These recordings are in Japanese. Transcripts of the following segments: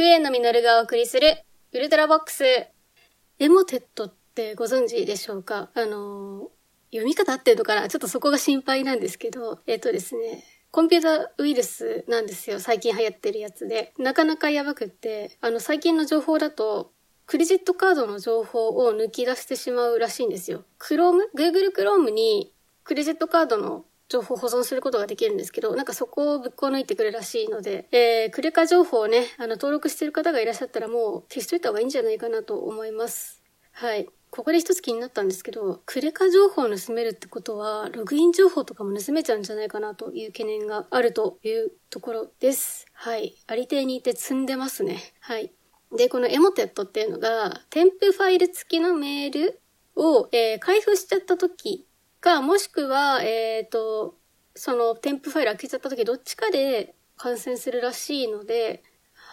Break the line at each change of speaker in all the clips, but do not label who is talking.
上野実がお送りするウルトラボックス。エモテットってご存知でしょうか？あの読み方合ってるのかな？ちょっとそこが心配なんですけど、えっ、とですね、コンピューターウイルスなんですよ。最近流行ってるやつで。なかなかやばくって、あの、最近の情報だと、クレジットカードの情報を抜き出してしまうらしいんですよ。Chrome? Google Chrome にクレジットカードの情報保存することができるんですけど、なんかそこをぶっこ抜いてくれるらしいので、えー、クレカ情報をね、あの、登録してる方がいらっしゃったらもう消しといた方がいいんじゃないかなと思います。はい。ここで一つ気になったんですけど、クレカ情報を盗めるってことは、ログイン情報とかも盗めちゃうんじゃないかなという懸念があるというところです。はい。ありていにいて積んでますね。はい。で、このエモテットっていうのが、添付ファイル付きのメールを、えー、開封しちゃった時か、もしくは、えっ、ー、と、その添付ファイル開けちゃった時どっちかで感染するらしいので、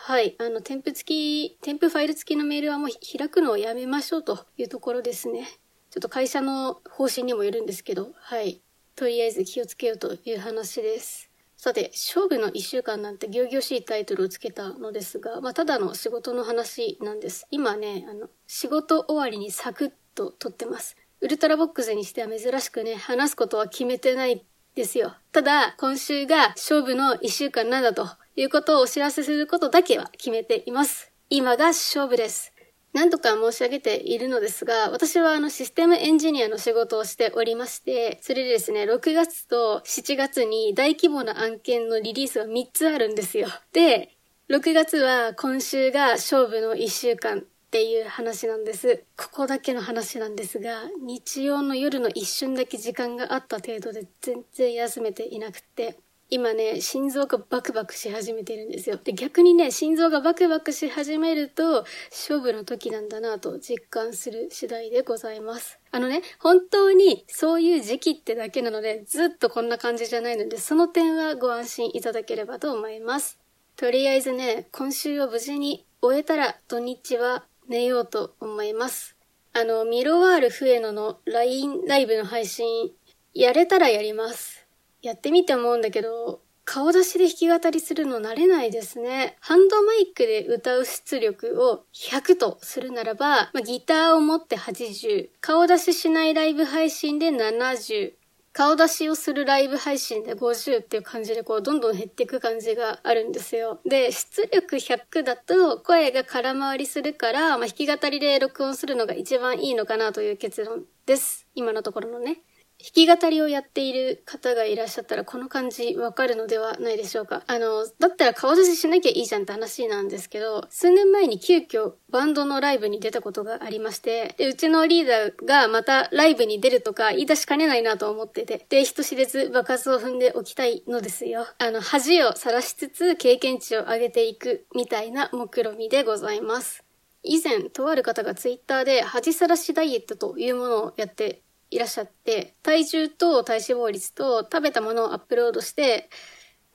はい。あの、添付付き、添付ファイル付きのメールはもう開くのをやめましょうというところですね。ちょっと会社の方針にもよるんですけど、はい。とりあえず気をつけようという話です。さて、勝負の一週間なんて行々しいタイトルをつけたのですが、まあ、ただの仕事の話なんです。今ね、あの、仕事終わりにサクッと撮ってます。ウルトラボックスにしては珍しくね、話すことは決めてないですよ。ただ、今週が勝負の一週間なんだということをお知らせすることだけは決めています。今が勝負です。何度か申し上げているのですが、私はあのシステムエンジニアの仕事をしておりまして、それでですね、6月と7月に大規模な案件のリリースが3つあるんですよ。で、6月は今週が勝負の1週間っていう話なんです。ここだけの話なんですが、日曜の夜の一瞬だけ時間があった程度で全然休めていなくて、今ね、心臓がバクバクし始めてるんですよ。で、逆にね、心臓がバクバクし始めると、勝負の時なんだなと実感する次第でございます。あのね、本当にそういう時期ってだけなので、ずっとこんな感じじゃないので、その点はご安心いただければと思います。とりあえずね、今週を無事に終えたら土日は寝ようと思います。あの、ミロワールフエノの LINE ライブの配信、やれたらやります。やってみて思うんだけど、顔出しで弾き語りするの慣れないですね。ハンドマイクで歌う出力を100とするならば、まあ、ギターを持って80、顔出ししないライブ配信で70、顔出しをするライブ配信で50っていう感じでこうどんどん減っていく感じがあるんですよ。で、出力100だと声が空回りするから、まあ、弾き語りで録音するのが一番いいのかなという結論です。今のところのね。弾き語りをやっている方がいらっしゃったらこの感じわかるのではないでしょうか。あの、だったら顔出ししなきゃいいじゃんって話なんですけど、数年前に急遽バンドのライブに出たことがありまして、で、うちのリーダーがまたライブに出るとか言い出しかねないなと思ってて、で、人知れず爆発を踏んでおきたいのですよ。あの、恥をさらしつつ経験値を上げていくみたいな目論みでございます。以前、とある方がツイッターで恥さらしダイエットというものをやっていらっしゃって、体重と体脂肪率と食べたものをアップロードして、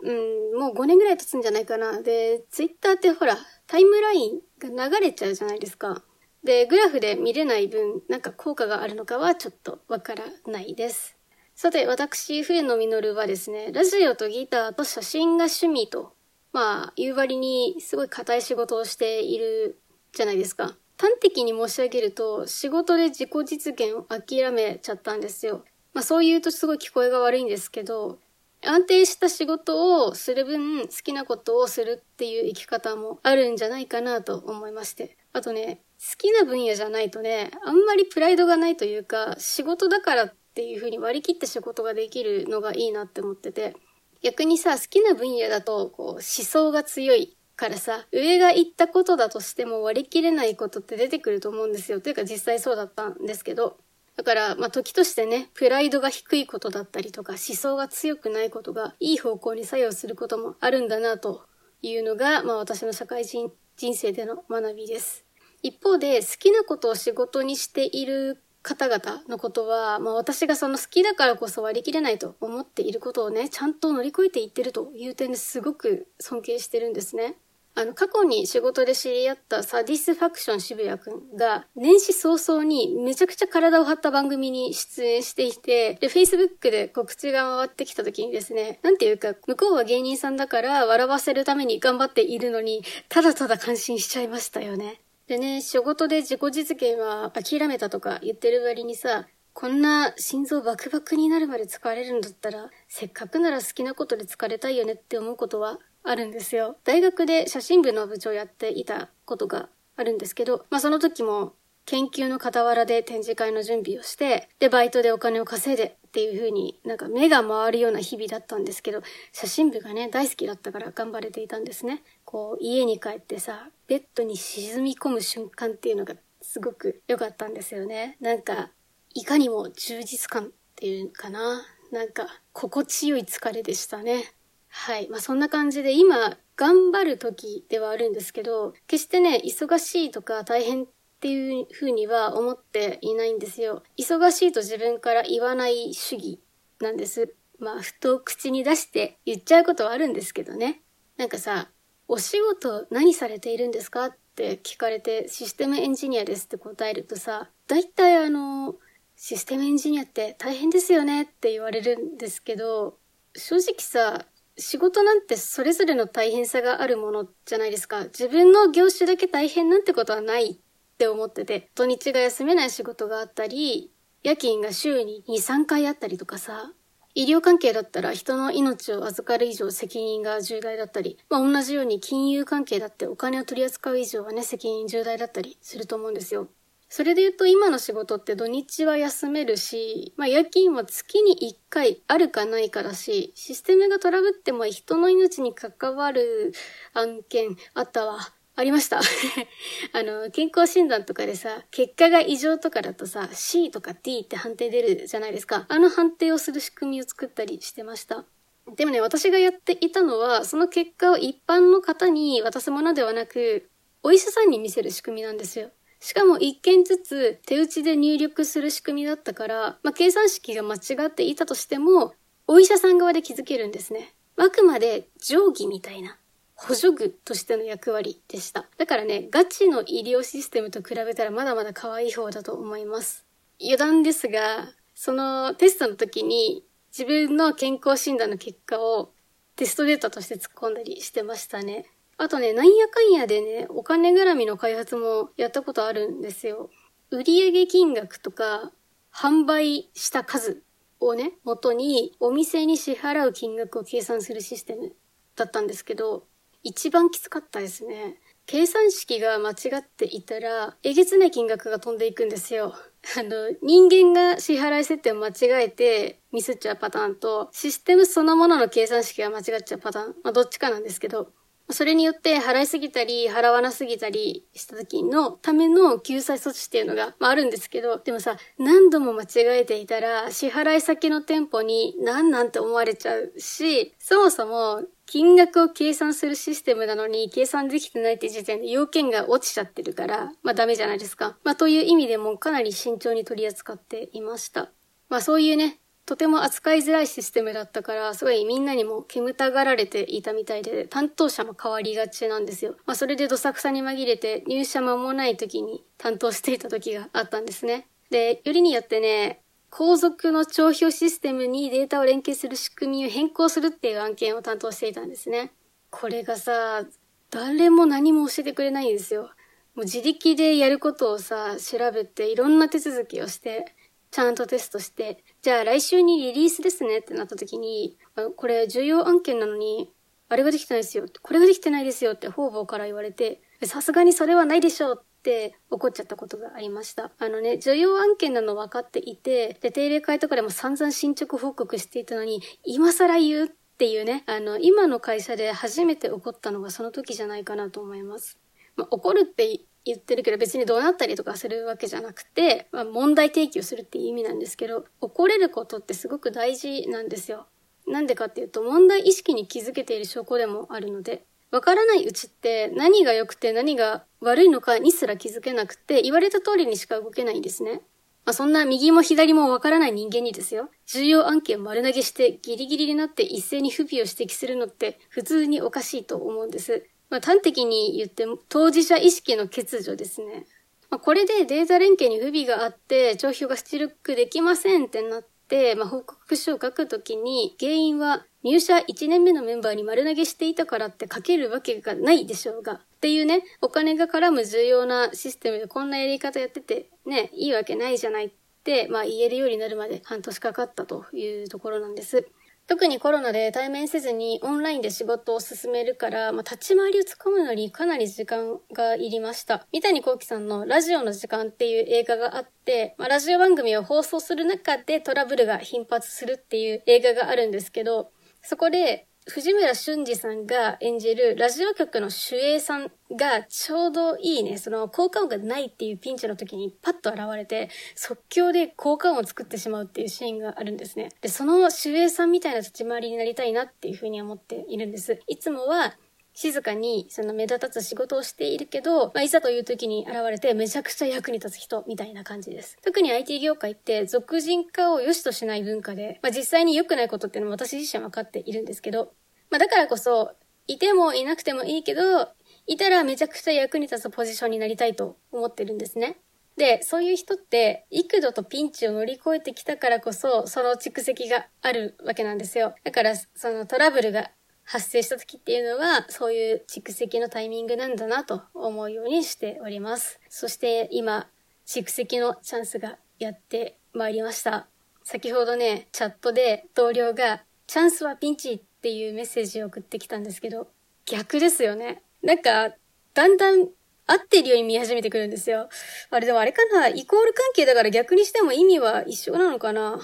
うん、もう5年ぐらい経つんじゃないかな。で、ツイッターってほら、タイムラインが流れちゃうじゃないですか。で、グラフで見れない分、なんか効果があるのかはちょっとわからないです。さて、私、笛野実はですね、ラジオとギターと写真が趣味と、まあ、言う割にすごい硬い仕事をしているじゃないですか。端的に申し上げると、仕事で自己実現を諦めちゃったんですよ。まあそう言うとすごい聞こえが悪いんですけど、安定した仕事をする分好きなことをするっていう生き方もあるんじゃないかなと思いまして。あとね、好きな分野じゃないとね、あんまりプライドがないというか、仕事だからっていう風に割り切って仕事ができるのがいいなって思ってて。逆にさ、好きな分野だと、こう、思想が強いからさ、上が言ったことだとしても割り切れないことって出てくると思うんですよ。というか実際そうだったんですけど。だから、まあ、時としてね、プライドが低いことだったりとか、思想が強くないことが、いい方向に作用することもあるんだな、というのが、まあ、私の社会人、人生での学びです。一方で、好きなことを仕事にしている方々のことは、まあ私がその好きだからこそ割り切れないと思っていることをね、ちゃんと乗り越えていってるという点ですごく尊敬してるんですね。あの、過去に仕事で知り合ったサディスファクション渋谷くんが、年始早々にめちゃくちゃ体を張った番組に出演していて、で、Facebook で告知が回ってきた時にですね、なんていうか、向こうは芸人さんだから笑わせるために頑張っているのに、ただただ感心しちゃいましたよね。でね、仕事で自己実現は諦めたとか言ってる割にさ、こんな心臓バクバクになるまで疲れるんだったら、せっかくなら好きなことで疲れたいよねって思うことはあるんですよ。大学で写真部の部長やっていたことがあるんですけど、まあその時も研究の傍らで展示会の準備をして、で、バイトでお金を稼いでっていう風になんか目が回るような日々だったんですけど、写真部がね、大好きだったから頑張れていたんですね。こう、家に帰ってさ、ベッドに沈み込む瞬間っていうのがすごく良かったんですよね。なんか、いかにも充実感っていうかな。なんか、心地よい疲れでしたね。はい。まあそんな感じで今頑張る時ではあるんですけど、決してね、忙しいとか大変っていう風には思っていないんですよ。忙しいと自分から言わない主義なんです。まあ、ふと口に出して言っちゃうことはあるんですけどね。なんかさ、お仕事何されているんですかって聞かれて、システムエンジニアですって答えるとさ、大体あの、システムエンジニアって大変ですよねって言われるんですけど、正直さ、仕事なんてそれぞれの大変さがあるものじゃないですか。自分の業種だけ大変なんてことはないって思ってて、土日が休めない仕事があったり、夜勤が週に2、3回あったりとかさ、医療関係だったら人の命を預かる以上責任が重大だったり、まあ同じように金融関係だってお金を取り扱う以上はね、責任重大だったりすると思うんですよ。それで言うと今の仕事って土日は休めるし、まあ夜勤は月に1回あるかないかだし、システムがトラブっても人の命に関わる案件あったわ。ありました。あの、健康診断とかでさ、結果が異常とかだとさ、C とか D って判定出るじゃないですか。あの判定をする仕組みを作ったりしてました。でもね、私がやっていたのは、その結果を一般の方に渡すものではなく、お医者さんに見せる仕組みなんですよ。しかも一件ずつ手打ちで入力する仕組みだったから、まあ、計算式が間違っていたとしても、お医者さん側で気づけるんですね。あくまで定規みたいな補助具としての役割でした。だからね、ガチの医療システムと比べたらまだまだ可愛い方だと思います。余談ですが、そのテストの時に自分の健康診断の結果をテストデータとして突っ込んだりしてましたね。あとね、なんやかんやでね、お金絡みの開発もやったことあるんですよ。売上金額とか、販売した数をね、元にお店に支払う金額を計算するシステムだったんですけど、一番きつかったですね。計算式が間違っていたら、えげつない金額が飛んでいくんですよ。あの、人間が支払い設定を間違えてミスっちゃうパターンと、システムそのものの計算式が間違っちゃうパターン。まあ、どっちかなんですけど、それによって払いすぎたり、払わなすぎたりした時のための救済措置っていうのが、まあ、あるんですけど、でもさ、何度も間違えていたら、支払い先の店舗に何なんて思われちゃうし、そもそも金額を計算するシステムなのに計算できてないって時点で要件が落ちちゃってるから、まあダメじゃないですか。まあという意味でもかなり慎重に取り扱っていました。まあそういうね、とても扱いづらいシステムだったから、すごいみんなにも煙たがられていたみたいで、担当者も変わりがちなんですよ。まあそれでどさくさに紛れて入社間もない時に担当していた時があったんですね。で、よりによってね、後続の帳票システムにデータを連携する仕組みを変更するっていう案件を担当していたんですね。これがさ、誰も何も教えてくれないんですよ。もう自力でやることをさ、調べていろんな手続きをして、ちゃんとテストして、じゃあ来週にリリースですねってなった時に、これ重要案件なのに、あれができてないですよ。これができてないですよって方々から言われて、さすがにそれはないでしょうって怒っちゃったことがありました。あのね、重要案件なの分かっていて、で、定例会とかでも散々進捗報告していたのに、今更言うっていうね、あの、今の会社で初めて起こったのがその時じゃないかなと思います。まあ、怒るって言ってるけど別にどうなったりとかするわけじゃなくて、まあ、問題提起をするっていう意味なんですけど、怒れることってすごく大事なんですよ。なんでかっていうと、問題意識に気づけている証拠でもあるので、わからないうちって何が良くて何が悪いのかにすら気づけなくて、言われた通りにしか動けないんですね。まあ、そんな右も左もわからない人間にですよ。重要案件丸投げしてギリギリになって一斉に不備を指摘するのって普通におかしいと思うんです。まあ、端的に言って当事者意識の欠如ですね。まあ、これでデータ連携に不備があって、帳票が出力できませんってなって、まあ、報告書を書くときに、原因は入社1年目のメンバーに丸投げしていたからって書けるわけがないでしょうが。っていうね、お金が絡む重要なシステムでこんなやり方やってて、ね、いいわけないじゃないって、まあ言えるようになるまで半年かかったというところなんです。特にコロナで対面せずにオンラインで仕事を進めるから、まあ、立ち回りをつかむのにかなり時間がいりました。三谷幸喜さんのラジオの時間っていう映画があって、まあ、ラジオ番組を放送する中でトラブルが頻発するっていう映画があるんですけど、そこで藤村俊二さんが演じるラジオ局の守衛さんがちょうどいいね、その効果音がないっていうピンチの時にパッと現れて、即興で効果音を作ってしまうっていうシーンがあるんですね。で、その守衛さんみたいな立ち回りになりたいなっていうふうに思っているんです。いつもは静かにその目立たず仕事をしているけど、まあ、いざという時に現れてめちゃくちゃ役に立つ人みたいな感じです。特に IT 業界って俗人化を良しとしない文化で、まあ、実際に良くないことっていうのも私自身は分かっているんですけど、まあ、だからこそ、いてもいなくてもいいけど、いたらめちゃくちゃ役に立つポジションになりたいと思ってるんですね。で、そういう人って、幾度とピンチを乗り越えてきたからこそ、その蓄積があるわけなんですよ。だから、そのトラブルが発生した時っていうのは、そういう蓄積のタイミングなんだなと思うようにしております。そして今、蓄積のチャンスがやってまいりました。先ほどね、チャットで同僚が、チャンスはピンチっていうメッセージを送ってきたんですけど、逆ですよね。なんか、だんだん合ってるように見始めてくるんですよ。あれでもあれかな？イコール関係だから逆にしても意味は一緒なのかな？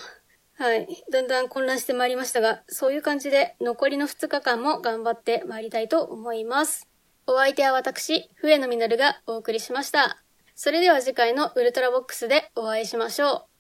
はい。だんだん混乱してまいりましたが、そういう感じで残りの2日間も頑張ってまいりたいと思います。お相手は私、笛野実がお送りしました。それでは次回のウルトラボックスでお会いしましょう。